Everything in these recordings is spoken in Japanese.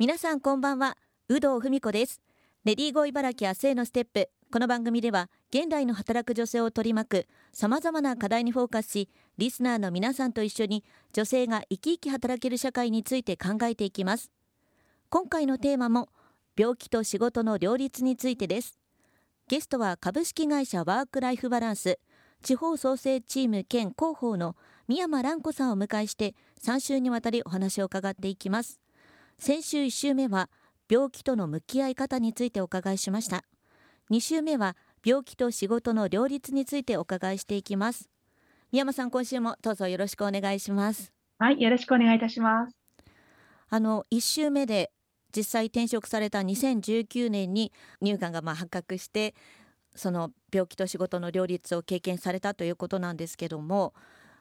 皆さんこんばんは。有働文子です。レディーゴー茨城明日へのステップ。この番組では現代の働く女性を取り巻くさまざまな課題にフォーカスしリスナーの皆さんと一緒に女性が生き生き働ける社会について考えていきます。今回のテーマも病気と仕事の両立についてです。ゲストは株式会社ワークライフバランス地方創生チーム兼広報の宮山蘭子さんをお迎えして3週にわたりお話を伺っていきます。先週1週目は病気との向き合い方についてお伺いしました。2週目は病気と仕事の両立についてお伺いしていきます。宮山さん今週もどうぞよろしくお願いします。はいよろしくお願いいたします。あの1週目で実際転職された2019年に乳がんがまあ発覚してその病気と仕事の両立を経験されたということなんですけども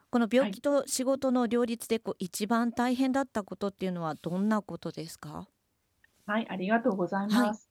この病気と仕事の両立でこう一番大変だったことっていうのはどんなことですか？はい、ありがとうございます。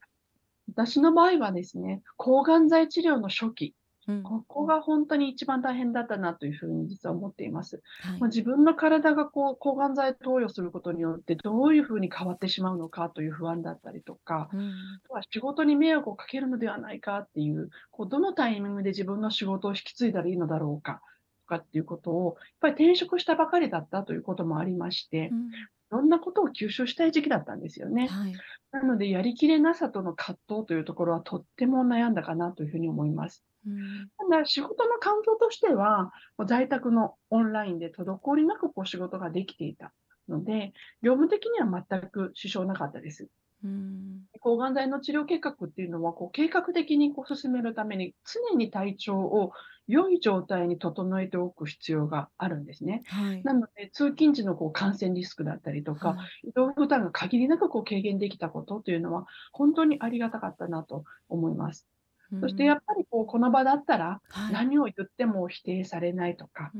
私の場合はですね、抗がん剤治療の初期、うん。ここが本当に一番大変だったなというふうに実は思っています。はい。ま、自分の体がこう抗がん剤投与することによって、どういうふうに変わってしまうのかという不安だったりとか、うん。あとは仕事に迷惑をかけるのではないかっていう、こうどのタイミングで自分の仕事を引き継いだらいいのだろうかかっていうことを、やっぱり転職したばかりだったということもありまして、うん、いろんなことを吸収したい時期だったんですよね。はい、なので、やりきれなさとの葛藤というところはとっても悩んだかなというふうに思います。うん、ただ、仕事の環境としては、在宅のオンラインで滞りなくこう仕事ができていたので、業務的には全く支障なかったです。うん、抗がん剤の治療計画っていうのは、こう計画的にこう進めるために、常に体調を良い状態に整えておく必要があるんですね。はい、なので、通勤時のこう感染リスクだったりとか、はい、移動負担が限りなくこう軽減できたことというのは、本当にありがたかったなと思います。そしてやっぱりこうこの場だったら、何を言っても否定されないとか、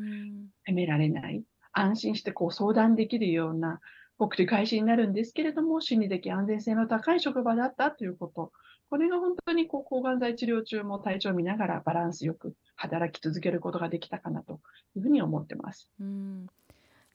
責められない、安心してこう相談できるような、繰り返しになるんですけれども、心理的安全性の高い職場だったということ、これが本当にこう抗がん剤治療中も体調を見ながらバランスよく働き続けることができたかなというふうに思ってます。うん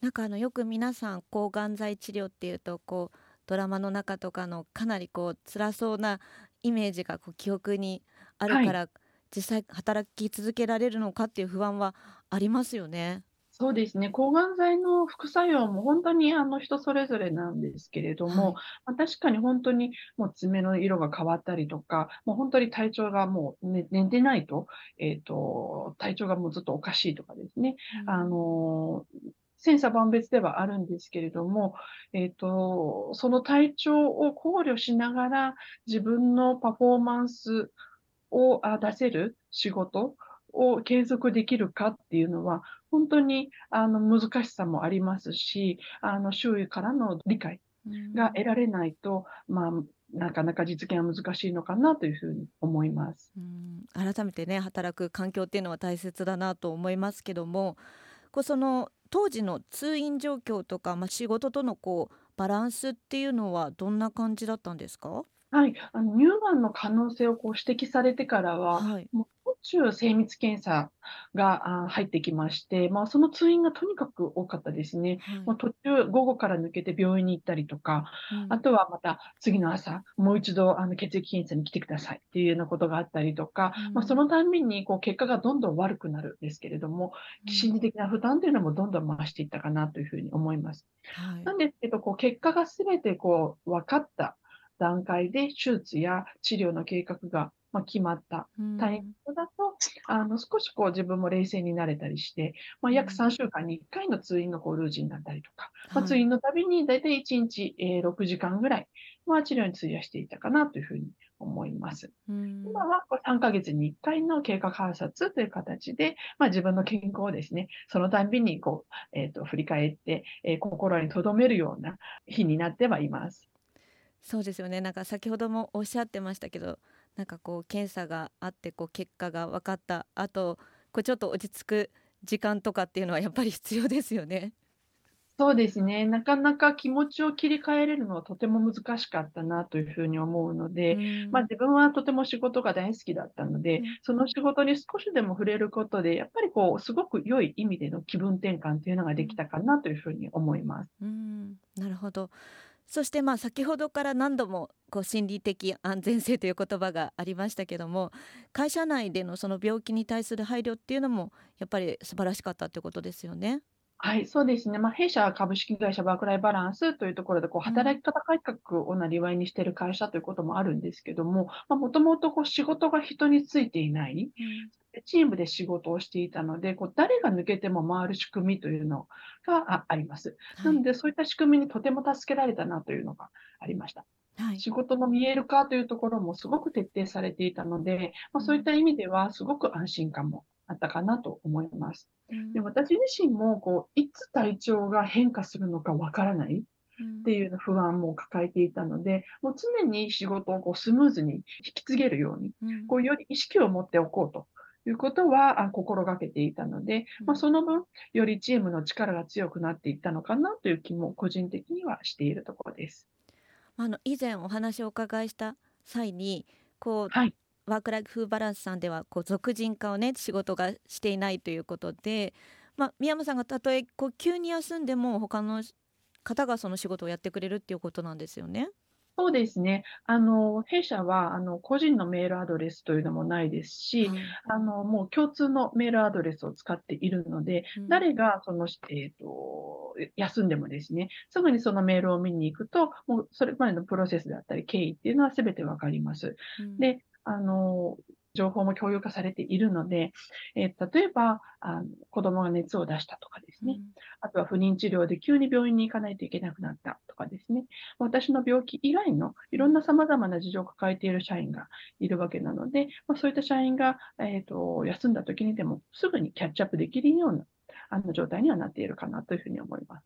なんかあのよく皆さん抗がん剤治療っていうとこうドラマの中とかのかなりこう辛そうなイメージがこう記憶にあるから、はい、実際働き続けられるのかっていう不安はありますよね。そうですね。抗がん剤の副作用も本当にあの人それぞれなんですけれども、ま、確かに本当にもう爪の色が変わったりとか、もう本当に体調がもうね寝てないと、えっと、体調がもうずっとおかしいとかですね。うん。あの、千差万別ではあるんですけれども、えっと、その体調を考慮しながら、自分のパフォーマンスを、あ、出せる仕事を継続できるかっていうのは、本当にあの難しさもありますし、あの周囲からの理解が得られないと、まあ、なかなか実現は難しいのかなというふうに思います。うん。改めてね働く環境っていうのは大切だなと思いますけどもこうその当時の通院状況とか、まあ、仕事とのこうバランスっていうのはどんな感じだったんですか？はい、あの乳がんの可能性をこう指摘されてからは、はい。もうしゅう精密検査が、あ、入ってきまして、まあ、その通院がとにかく多かったですね。は途中、午後から抜けて病院に行ったりとか、あとはまた次の朝、もう一度あの血液検査に来てくださいっていうようなことがあったりとか、まあ、そのたんびにこう結果がどんどん悪くなるんですけれども、心理的な負担というのもどんどん増していったかなというふうに思います。はい。なんですけど、こう結果がすべてこう分かった段階で手術や治療の計画が、まあ、決まった。タイミングだと、あの少しこう自分も冷静になれたりして、まあ、約3週間に1回の通院のこうルーチンだったりとか、まあ、通院のたびに大体1日、えー、6時間ぐらい、まあ、治療に費やしていたかなというふうに思います。今は3ヶ月に1回の経過観察という形で、まあ、自分の健康をですね、そのたんびにこう、えーと、振り返って、えー、心に留めるような日になってはいます。そうですよねなんか先ほどもおっしゃってましたけどなんかこう検査があってこう結果が分かったあとこうちょっと落ち着く時間とかっていうのはやっぱり必要ですよね。そうですね。なかなか気持ちを切り替えれるのはとても難しかったなというふうに思うので、うん、まあ、自分はとても仕事が大好きだったので、うん、その仕事に少しでも触れることで、やっぱりこう、すごく良い意味での気分転換というのができたかなというふうに思います。うん、なるほど。そしてまあ先ほどから何度もこう心理的安全性という言葉がありましたけども会社内でのその病気に対する配慮っていうのもやっぱり素晴らしかったってことですよね。はい、そうですね。まあ、弊社株式会社ワークライバランスというところで、こう、働き方改革をなりわいにしている会社ということもあるんですけども、まあ、もともとこう仕事が人についていない、チームで仕事をしていたので、こう誰が抜けても回る仕組みというのがあります。なので、そういった仕組みにとても助けられたなというのがありました。はい、仕事の見える化というところもすごく徹底されていたので、まあ、そういった意味ではすごく安心感もあったかなと思います。で私自身もこういつ体調が変化するのかわからないっていう不安も抱えていたので、もう常に仕事をこうスムーズに引き継げるように、こうより意識を持っておこうということは心がけていたので、まあ、その分、よりチームの力が強くなっていったのかなという気も個人的にはしているところです。あの以前お話をお伺いした際にこう、はい、ワークライフバランスさんではこう俗人化をね仕事がしていないということで、まあ、宮山さんがたとえこう急に休んでも他の方がその仕事をやってくれるっていうことなんですよね。そうですね。あの、弊社は、あの、個人のメールアドレスというのもないですし、はい、あの、もう共通のメールアドレスを使っているので、うん、誰が、その、えっ、ー、と、休んでもですね、すぐにそのメールを見に行くと、もうそれまでのプロセスであったり、経緯っていうのは全てわかります。うん、で、あの、情報も共有化されているので、えー、例えばあの、子供が熱を出したとかですね、うん、あとは不妊治療で急に病院に行かないといけなくなったとかですね、私の病気以外のいろんな様々な事情を抱えている社員がいるわけなので、まあ、そういった社員が、えーと、休んだ時にでもすぐにキャッチアップできるようなあの状態にはなっているかなというふうに思います。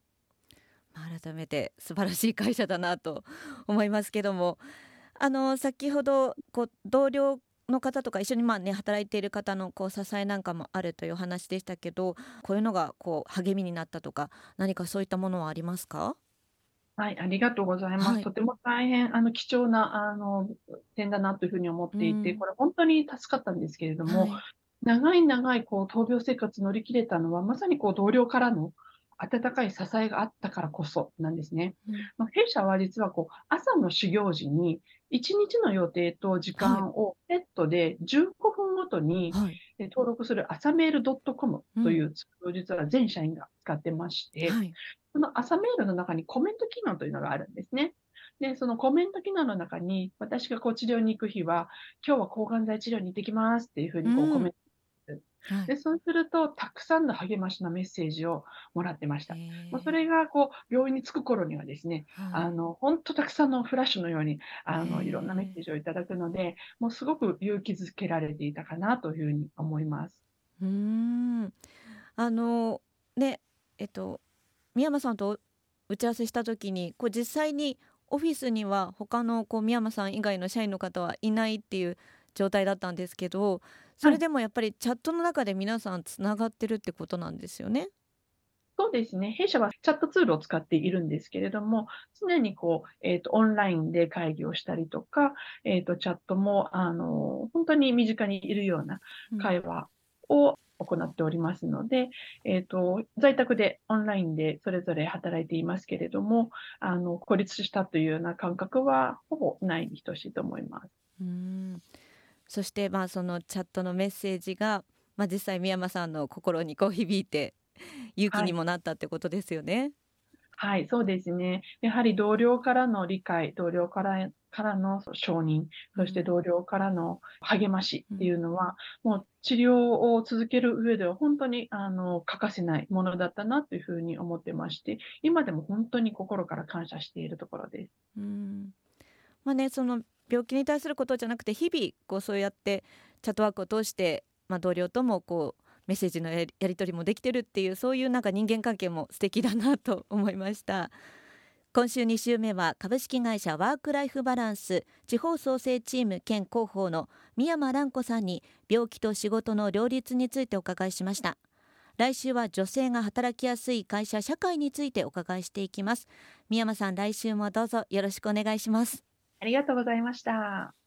改めて素晴らしい会社だなと思いますけどもあの先ほどこう同僚の方とか一緒にまあね働いている方のこう支えなんかもあるという話でしたけどこういうのがこう励みになったとか何かそういったものはありますか？はい、ありがとうございます。はい、とても大変あの貴重なあの点だなというふうに思っていて、うん、これ本当に助かったんですけれども、はい、長い長いこう闘病生活乗り切れたのはまさにこう同僚からの温かい支えがあったからこそなんですね。うん、まあ、弊社は実はこう朝の始業時に1日の予定と時間をセットで15分ごとに登録する朝メール .com というツールを実は全社員が使ってまして、はい、その朝メールの中にコメント機能というのがあるんですね。で、そのコメント機能の中に、私がこう治療に行く日は、今日は抗がん剤治療に行ってきますっていうふうにこうコメントはい、でそうすると、たくさんの励ましのメッセージをもらってました。まあ、それがこう病院に着く頃にはですね、はい、あの本当たくさんのフラッシュのようにあのいろんなメッセージをいただくので、もうすごく勇気づけられていたかなというふうに思います。うん。あのねえっと宮山さんと打ち合わせした時にこう実際にオフィスには他のこう宮山さん以外の社員の方はいないっていう状態だったんですけどそれでもやっぱりチャットの中で皆さんつながってるってことなんですよね？そうですね。弊社はチャットツールを使っているんですけれども、常にこう、えっ、ー、と、オンラインで会議をしたりとか、えっ、ー、と、チャットも、あの、本当に身近にいるような会話を行っておりますので、うん、えっ、ー、と、在宅でオンラインでそれぞれ働いていますけれども、あの、孤立したというような感覚はほぼないに等しいと思います。うんそしてまあそのチャットのメッセージが、まあ、実際宮山さんの心にこう響いて勇気にもなったってことですよね。はい、はい、そうですね。やはり同僚からの理解、同僚からからの承認、そして同僚からの励ましっていうのは、うん、もう治療を続ける上では本当にあの欠かせないものだったなというふうに思ってまして、今でも本当に心から感謝しているところです。うんまあね、その病気に対することじゃなくて日々こうそうやってチャットワークを通して、まあ、同僚ともこうメッセージのやり取りもできてるっていうそういうなんか人間関係も素敵だなと思いました。今週2週目は株式会社ワークライフバランス地方創生チーム兼広報の宮山蘭子さんに病気と仕事の両立についてお伺いしました。来週は女性が働きやすい会社社会についてお伺いしていきます。宮山さん来週もどうぞよろしくお願いします。ありがとうございました。